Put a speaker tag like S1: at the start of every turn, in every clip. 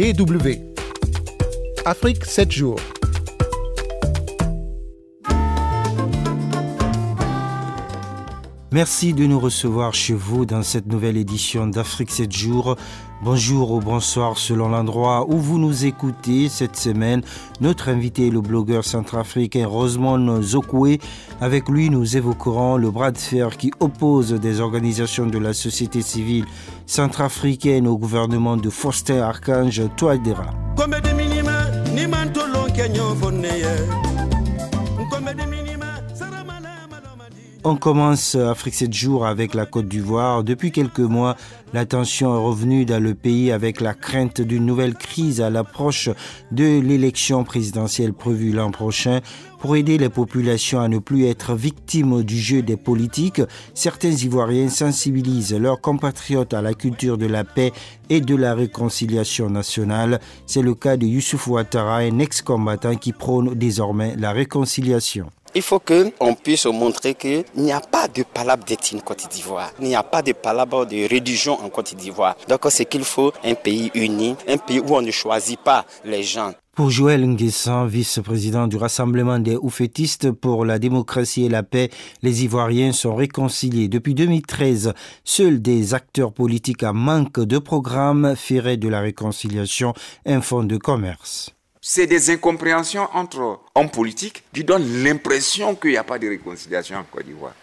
S1: DW. Afrique 7 jours.
S2: Merci de nous recevoir chez vous dans cette nouvelle édition d'Afrique 7 jours. Bonjour ou bonsoir selon l'endroit où vous nous écoutez cette semaine. Notre invité est le blogueur centrafricain Rosemont Zokwe. Avec lui, nous évoquerons le bras de fer qui oppose des organisations de la société civile centrafricaine au gouvernement de Faustin Archange Touadéra. On commence Afrique 7 jours avec la Côte d'Ivoire. Depuis quelques mois, la tension est revenue dans le pays avec la crainte d'une nouvelle crise à l'approche de l'élection présidentielle prévue l'an prochain. Pour aider les populations à ne plus être victimes du jeu des politiques, certains Ivoiriens sensibilisent leurs compatriotes à la culture de la paix et de la réconciliation nationale. C'est le cas de Youssouf Ouattara, un ex-combattant qui prône désormais la réconciliation.
S3: Il faut qu'on puisse montrer qu'il n'y a pas de palabre d'ethnie en Côte d'Ivoire. Il n'y a pas de palabre de religion en Côte d'Ivoire. Donc c'est qu'il faut un pays uni, un pays où on ne choisit pas les gens.
S2: Pour Joël Nguessan, vice-président du Rassemblement des oufétistes pour la démocratie et la paix, les Ivoiriens sont réconciliés. Depuis 2013, seuls des acteurs politiques à manque de programme feraient de la réconciliation un fonds de commerce
S4: c'est des incompréhensions entre hommes politiques qui donnent l'impression qu'il n'y a pas de réconciliation en Côte d'Ivoire.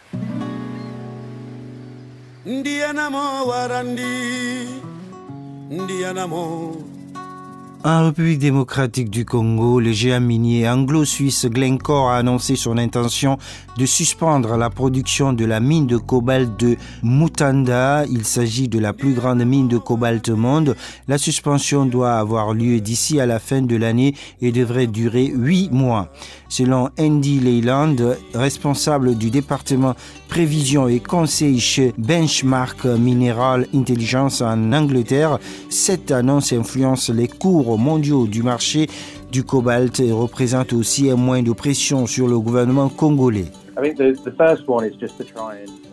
S2: En République démocratique du Congo, le géant minier anglo-suisse Glencore a annoncé son intention de suspendre la production de la mine de cobalt de Mutanda. Il s'agit de la plus grande mine de cobalt au monde. La suspension doit avoir lieu d'ici à la fin de l'année et devrait durer huit mois. Selon Andy Leyland, responsable du département prévision et conseil chez Benchmark Mineral Intelligence en Angleterre, cette annonce influence les cours mondiaux du marché du cobalt et représente aussi un moyen de pression sur le gouvernement congolais.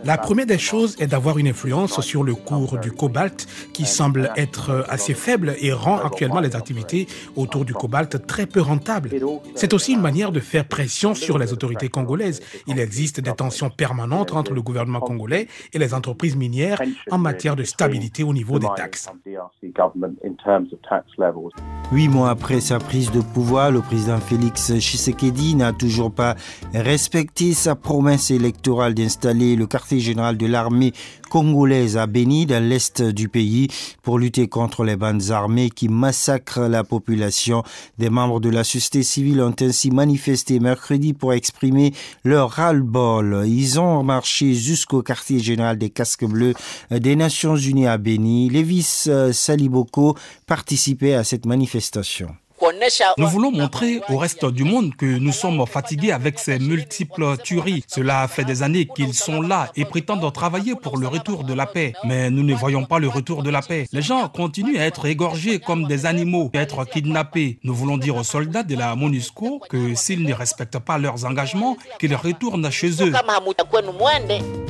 S5: La première des choses est d'avoir une influence sur le cours du cobalt qui semble être assez faible et rend actuellement les activités autour du cobalt très peu rentables. C'est aussi une manière de faire pression sur les autorités congolaises. Il existe des tensions permanentes entre le gouvernement congolais et les entreprises minières en matière de stabilité au niveau des taxes.
S2: Huit mois après sa prise de pouvoir, le président Félix Tshisekedi n'a toujours pas respecté sa promesse électorale d'installer le quartier général de l'armée congolaise à Beni, dans l'est du pays, pour lutter contre les bandes armées qui massacrent la population. Des membres de la société civile ont ainsi manifesté mercredi pour exprimer leur ras-le-bol. Ils ont marché jusqu'au quartier général des casques bleus des Nations Unies à Beni. Lévis Saliboko participait à cette manifestation.
S6: Nous voulons montrer au reste du monde que nous sommes fatigués avec ces multiples tueries. Cela fait des années qu'ils sont là et prétendent travailler pour le retour de la paix. Mais nous ne voyons pas le retour de la paix. Les gens continuent à être égorgés comme des animaux, à être kidnappés. Nous voulons dire aux soldats de la MONUSCO que s'ils ne respectent pas leurs engagements, qu'ils retournent chez eux.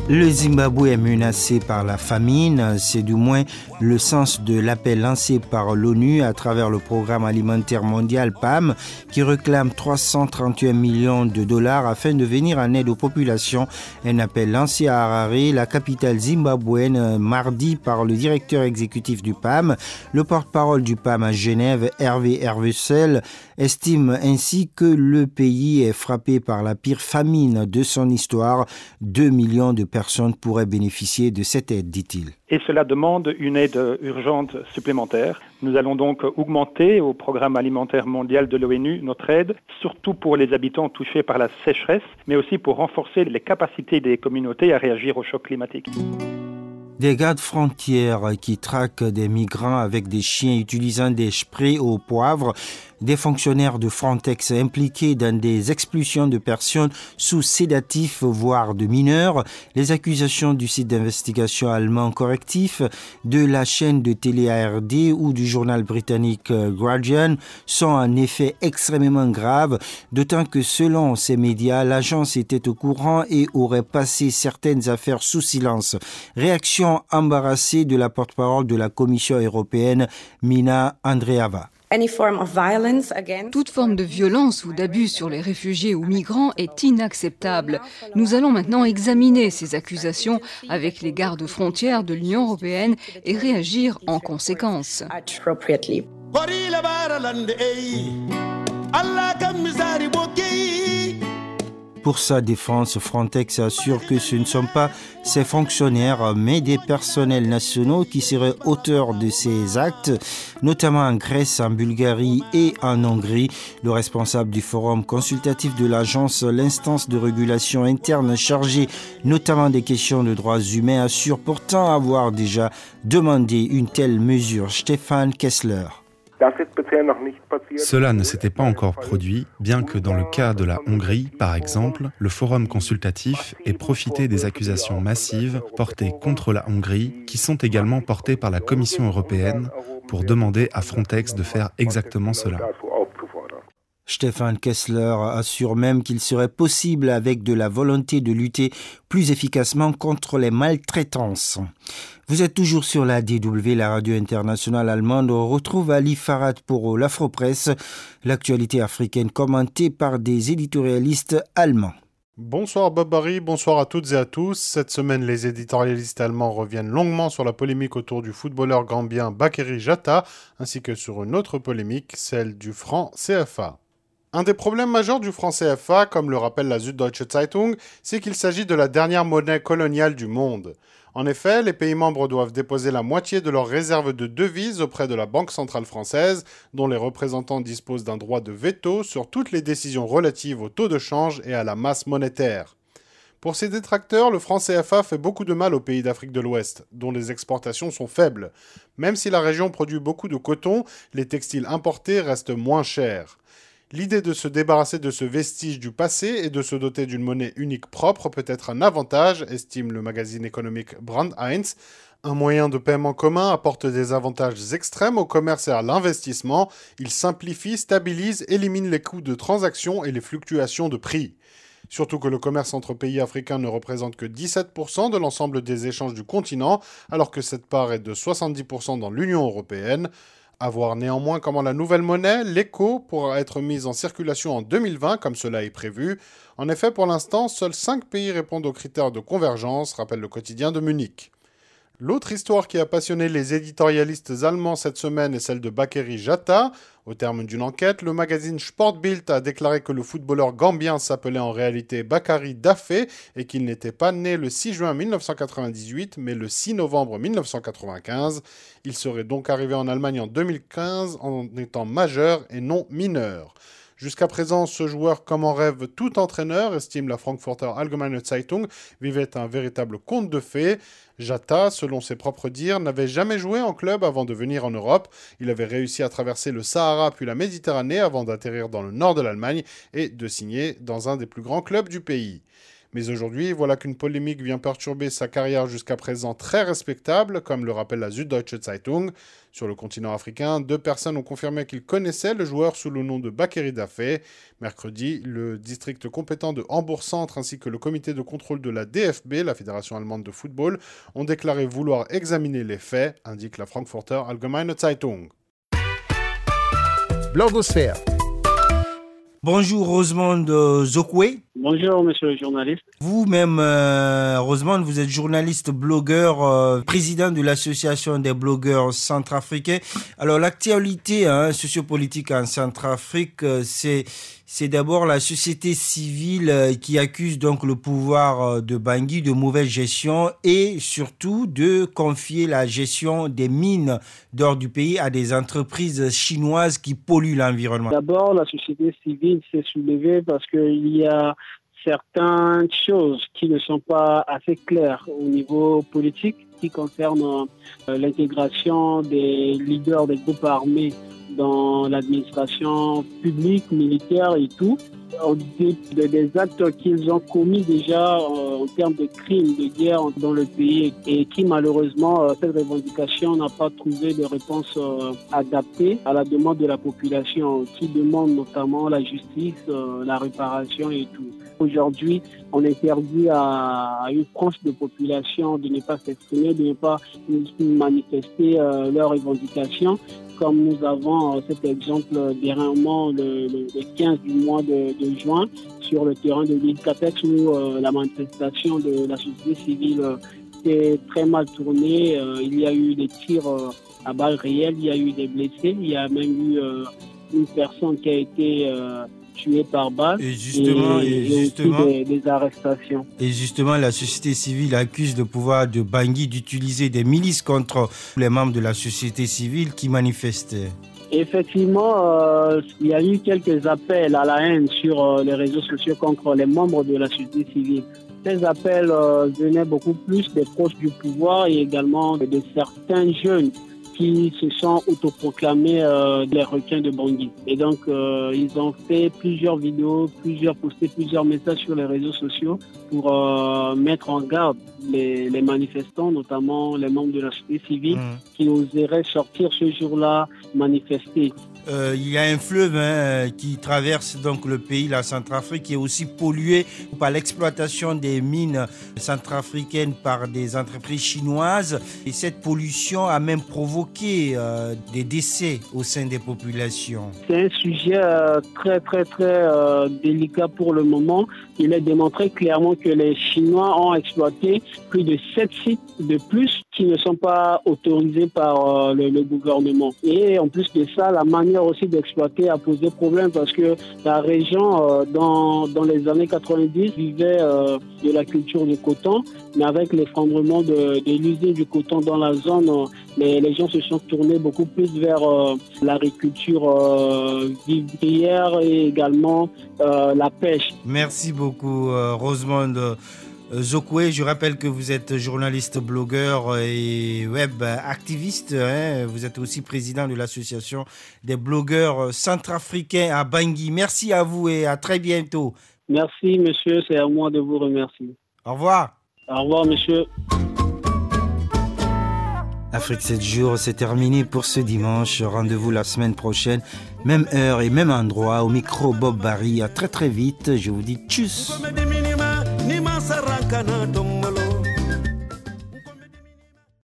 S2: Le Zimbabwe est menacé par la famine. C'est du moins le sens de l'appel lancé par l'ONU à travers le programme alimentaire mondial PAM qui réclame 331 millions de dollars afin de venir en aide aux populations. Un appel lancé à Harare, la capitale zimbabwéenne, mardi par le directeur exécutif du PAM. Le porte-parole du PAM à Genève, Hervé Hervesel, estime ainsi que le pays est frappé par la pire famine de son histoire. 2 millions de personnes pourraient bénéficier de cette aide, dit-il.
S7: Et cela demande une aide urgente supplémentaire. Nous allons donc augmenter au programme alimentaire mondial de l'ONU notre aide, surtout pour les habitants touchés par la sécheresse, mais aussi pour renforcer les capacités des communautés à réagir au choc climatique.
S2: Des gardes frontières qui traquent des migrants avec des chiens utilisant des sprays au poivre des fonctionnaires de Frontex impliqués dans des expulsions de personnes sous sédatifs, voire de mineurs. Les accusations du site d'investigation allemand correctif, de la chaîne de télé ARD ou du journal britannique euh, Guardian sont en effet extrêmement graves, d'autant que selon ces médias, l'agence était au courant et aurait passé certaines affaires sous silence. Réaction embarrassée de la porte-parole de la Commission européenne, Mina Andreava.
S8: Toute forme de violence ou d'abus sur les réfugiés ou migrants est inacceptable. Nous allons maintenant examiner ces accusations avec les gardes frontières de l'Union européenne et réagir en conséquence.
S2: Pour sa défense, Frontex assure que ce ne sont pas ses fonctionnaires, mais des personnels nationaux qui seraient auteurs de ces actes, notamment en Grèce, en Bulgarie et en Hongrie. Le responsable du forum consultatif de l'agence, l'instance de régulation interne chargée notamment des questions de droits humains, assure pourtant avoir déjà demandé une telle mesure. Stéphane Kessler.
S9: Cela ne s'était pas encore produit, bien que dans le cas de la Hongrie, par exemple, le Forum consultatif ait profité des accusations massives portées contre la Hongrie, qui sont également portées par la Commission européenne, pour demander à Frontex de faire exactement cela.
S2: Stéphane Kessler assure même qu'il serait possible, avec de la volonté de lutter plus efficacement contre les maltraitances. Vous êtes toujours sur la DW, la radio internationale allemande. On retrouve Ali Farad pour l'Afro-Presse, l'actualité africaine commentée par des éditorialistes allemands.
S10: Bonsoir Bob Barry, bonsoir à toutes et à tous. Cette semaine, les éditorialistes allemands reviennent longuement sur la polémique autour du footballeur gambien Bakary Jata, ainsi que sur une autre polémique, celle du franc CFA. Un des problèmes majeurs du franc CFA, comme le rappelle la Süddeutsche Zeitung, c'est qu'il s'agit de la dernière monnaie coloniale du monde. En effet, les pays membres doivent déposer la moitié de leurs réserves de devises auprès de la Banque centrale française, dont les représentants disposent d'un droit de veto sur toutes les décisions relatives au taux de change et à la masse monétaire. Pour ces détracteurs, le franc CFA fait beaucoup de mal aux pays d'Afrique de l'Ouest, dont les exportations sont faibles. Même si la région produit beaucoup de coton, les textiles importés restent moins chers. L'idée de se débarrasser de ce vestige du passé et de se doter d'une monnaie unique propre peut être un avantage, estime le magazine économique Brand 1. Un moyen de paiement commun apporte des avantages extrêmes au commerce et à l'investissement. Il simplifie, stabilise, élimine les coûts de transaction et les fluctuations de prix. Surtout que le commerce entre pays africains ne représente que 17% de l'ensemble des échanges du continent, alors que cette part est de 70% dans l'Union européenne. À voir néanmoins comment la nouvelle monnaie, l'écho, pourra être mise en circulation en 2020 comme cela est prévu? En effet, pour l'instant, seuls 5 pays répondent aux critères de convergence, rappelle le quotidien de Munich. L'autre histoire qui a passionné les éditorialistes allemands cette semaine est celle de Bakary Jata. Au terme d'une enquête, le magazine Sportbild a déclaré que le footballeur gambien s'appelait en réalité Bakary Dafé et qu'il n'était pas né le 6 juin 1998 mais le 6 novembre 1995. Il serait donc arrivé en Allemagne en 2015 en étant majeur et non mineur. Jusqu'à présent, ce joueur, comme en rêve tout entraîneur, estime la Frankfurter Allgemeine Zeitung, vivait un véritable conte de fées. Jata, selon ses propres dires, n'avait jamais joué en club avant de venir en Europe. Il avait réussi à traverser le Sahara puis la Méditerranée avant d'atterrir dans le nord de l'Allemagne et de signer dans un des plus grands clubs du pays. Mais aujourd'hui, voilà qu'une polémique vient perturber sa carrière jusqu'à présent très respectable, comme le rappelle la Süddeutsche Zeitung. Sur le continent africain, deux personnes ont confirmé qu'ils connaissaient le joueur sous le nom de Bakary Dafé. Mercredi, le district compétent de Hambourg-Centre ainsi que le comité de contrôle de la DFB, la Fédération allemande de football, ont déclaré vouloir examiner les faits, indique la Frankfurter Allgemeine Zeitung.
S1: Blogosphère.
S2: Bonjour Rosemond Zokwe.
S11: Bonjour monsieur le journaliste.
S2: Vous-même, euh, Rosemond, vous êtes journaliste, blogueur, euh, président de l'association des blogueurs centrafricains. Alors l'actualité hein, sociopolitique en Centrafrique, euh, c'est c'est d'abord la société civile euh, qui accuse donc le pouvoir de Bangui de mauvaise gestion et surtout de confier la gestion des mines d'or du pays à des entreprises chinoises qui polluent l'environnement.
S11: D'abord, la société civile s'est soulevée parce qu'il y a certaines choses qui ne sont pas assez claires au niveau politique qui concernent euh, l'intégration des leaders des groupes armés dans l'administration publique, militaire et tout des actes qu'ils ont commis déjà euh, en termes de crimes de guerre dans le pays et qui malheureusement, euh, cette revendication n'a pas trouvé de réponse adaptée à la demande de la population qui demande notamment la justice, la réparation et tout. Aujourd'hui, on interdit à une tranche de population de ne pas s'exprimer, de ne pas manifester leurs revendications comme nous avons euh, cet exemple dernièrement le, 15 du mois de, juin sur le terrain de l'île Capex où euh, la manifestation de la société civile s'est très mal tournée. Euh, il y a eu des tirs à balles réelles, il y a eu des blessés, il y a même eu une personne qui a été tués par balle
S2: et, justement, et, justement,
S11: des, arrestations.
S2: Et justement, la société civile accuse le pouvoir de Bangui d'utiliser des milices contre les membres de la société civile qui manifestaient.
S11: Effectivement, euh, il y a eu quelques appels à la haine sur euh, les réseaux sociaux contre les membres de la société civile. Ces appels euh, venaient beaucoup plus des proches du pouvoir et également de certains jeunes qui se sont autoproclamés euh, des requins de Bangui. Et donc, euh, ils ont fait plusieurs vidéos, plusieurs postés, plusieurs messages sur les réseaux sociaux pour euh, mettre en garde les, manifestants, notamment les membres de la société civile, mmh. qui oseraient sortir ce jour-là manifester.
S2: Euh, il y a un fleuve hein, qui traverse donc le pays, la Centrafrique, qui est aussi pollué par l'exploitation des mines centrafricaines par des entreprises chinoises. Et cette pollution a même provoqué euh, des décès au sein des populations.
S11: C'est un sujet euh, très très très délicat pour le moment. Il est démontré clairement que les Chinois ont exploité plus de 7 sites de plus qui ne sont pas autorisés par le, le gouvernement. Et en plus de ça, la manière aussi d'exploiter a posé problème parce que la région, euh, dans, dans, les années 90, vivait euh, de la culture du coton, mais avec l'effondrement de, de l'usine du coton dans la zone, euh, les, les, gens se sont tournés beaucoup plus vers l'agriculture vivrière et également la pêche.
S2: Merci beaucoup, Rosemonde. Euh, Zokwe, je rappelle que vous êtes journaliste, blogueur et web activiste. Hein. Vous êtes aussi président de l'association des blogueurs centrafricains à Bangui. Merci à vous et à très bientôt.
S11: Merci, monsieur. C'est à moi de vous remercier.
S2: Au revoir.
S11: Au revoir, monsieur.
S2: Afrique 7 jours, c'est terminé pour ce dimanche. Rendez-vous la semaine prochaine, même heure et même endroit, au micro Bob Barry. À très très vite. Je vous dis tchuss. kana tombolo